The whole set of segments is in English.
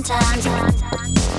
Did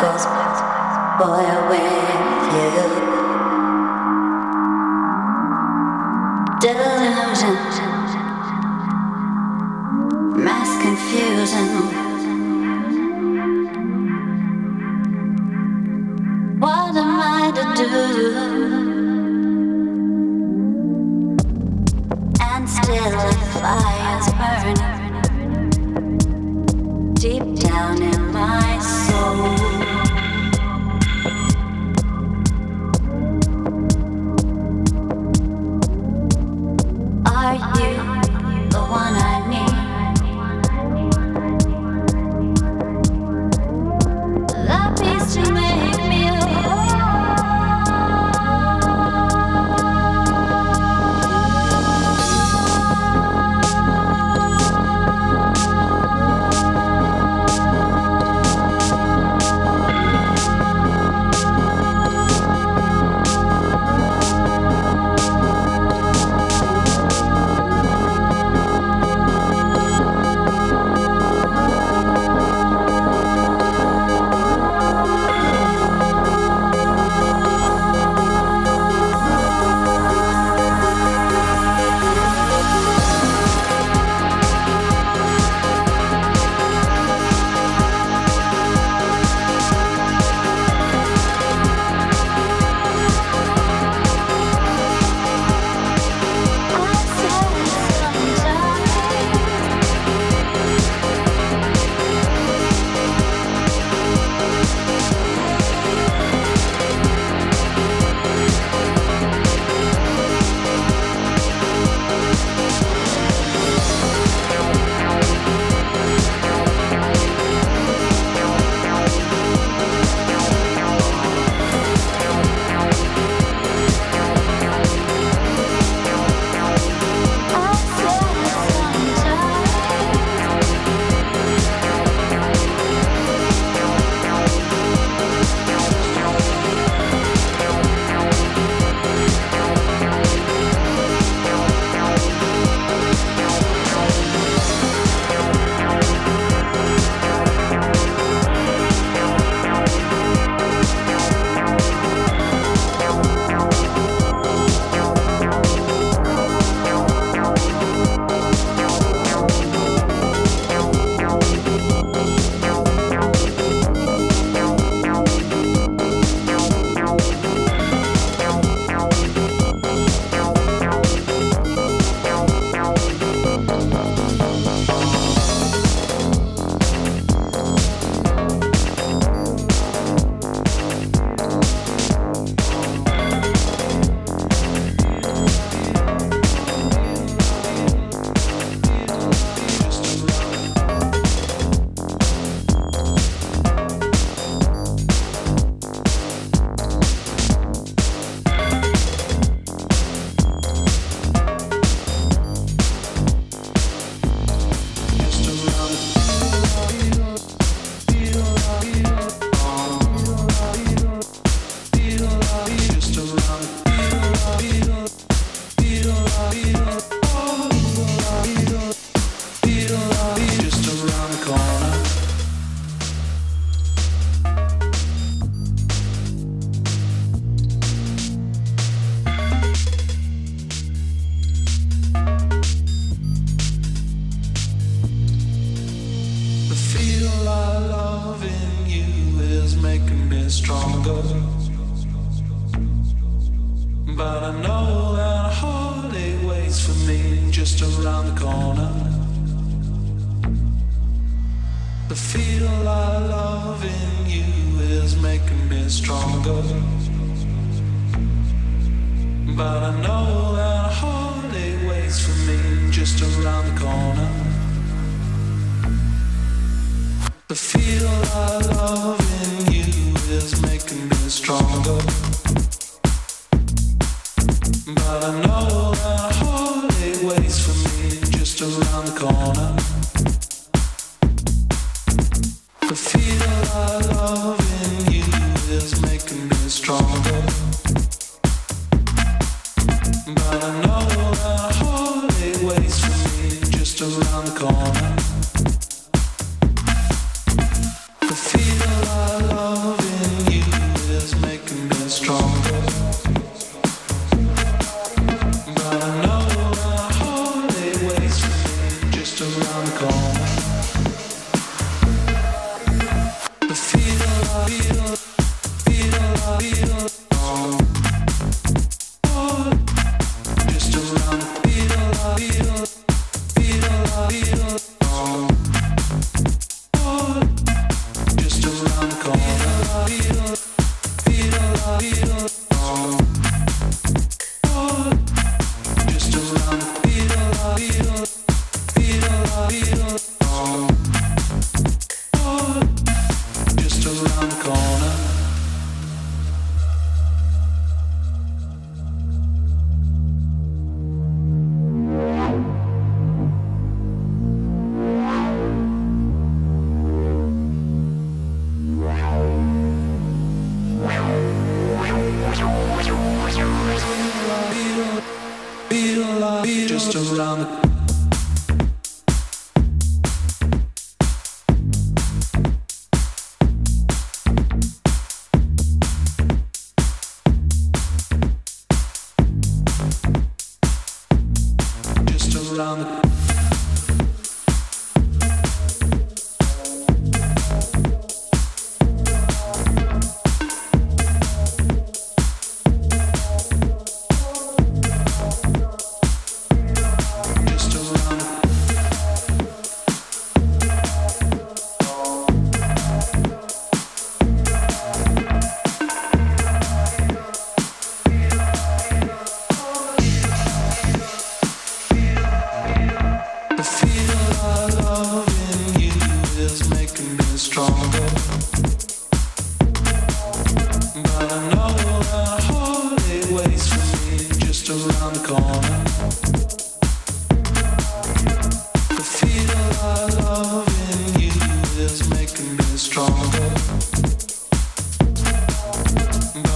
feel with love